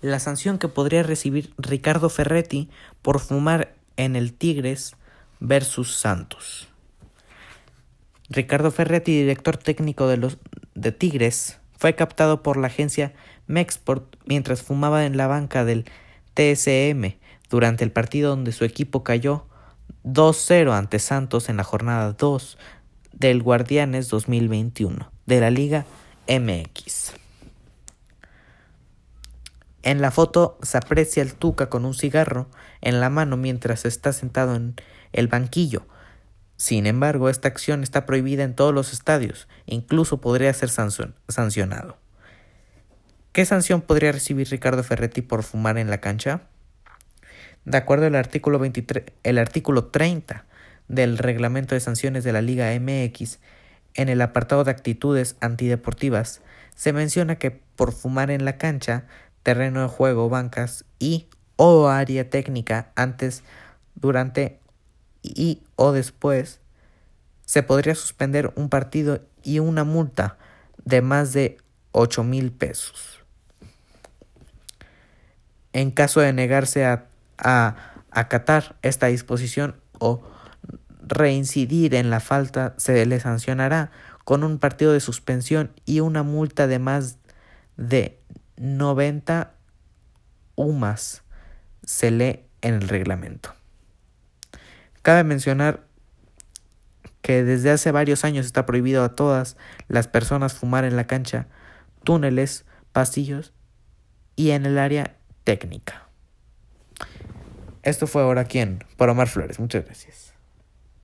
la sanción que podría recibir Ricardo Ferretti por fumar en el Tigres versus Santos. Ricardo Ferretti, director técnico de los de Tigres, fue captado por la agencia Mexport mientras fumaba en la banca del TSM durante el partido donde su equipo cayó 2-0 ante Santos en la jornada 2 del Guardianes 2021 de la Liga MX. En la foto se aprecia el Tuca con un cigarro en la mano mientras está sentado en el banquillo. Sin embargo, esta acción está prohibida en todos los estadios incluso podría ser sancionado. ¿Qué sanción podría recibir Ricardo Ferretti por fumar en la cancha? De acuerdo al artículo, 23, el artículo 30 del reglamento de sanciones de la Liga MX, en el apartado de actitudes antideportivas, se menciona que por fumar en la cancha, terreno de juego, bancas y o área técnica antes, durante y o después, se podría suspender un partido y una multa de más de 8 mil pesos. En caso de negarse a a acatar esta disposición o reincidir en la falta, se le sancionará con un partido de suspensión y una multa de más de 90 UMAS, se lee en el reglamento. Cabe mencionar que desde hace varios años está prohibido a todas las personas fumar en la cancha, túneles, pasillos y en el área técnica. Esto fue ahora quién, por Omar Flores. Muchas gracias.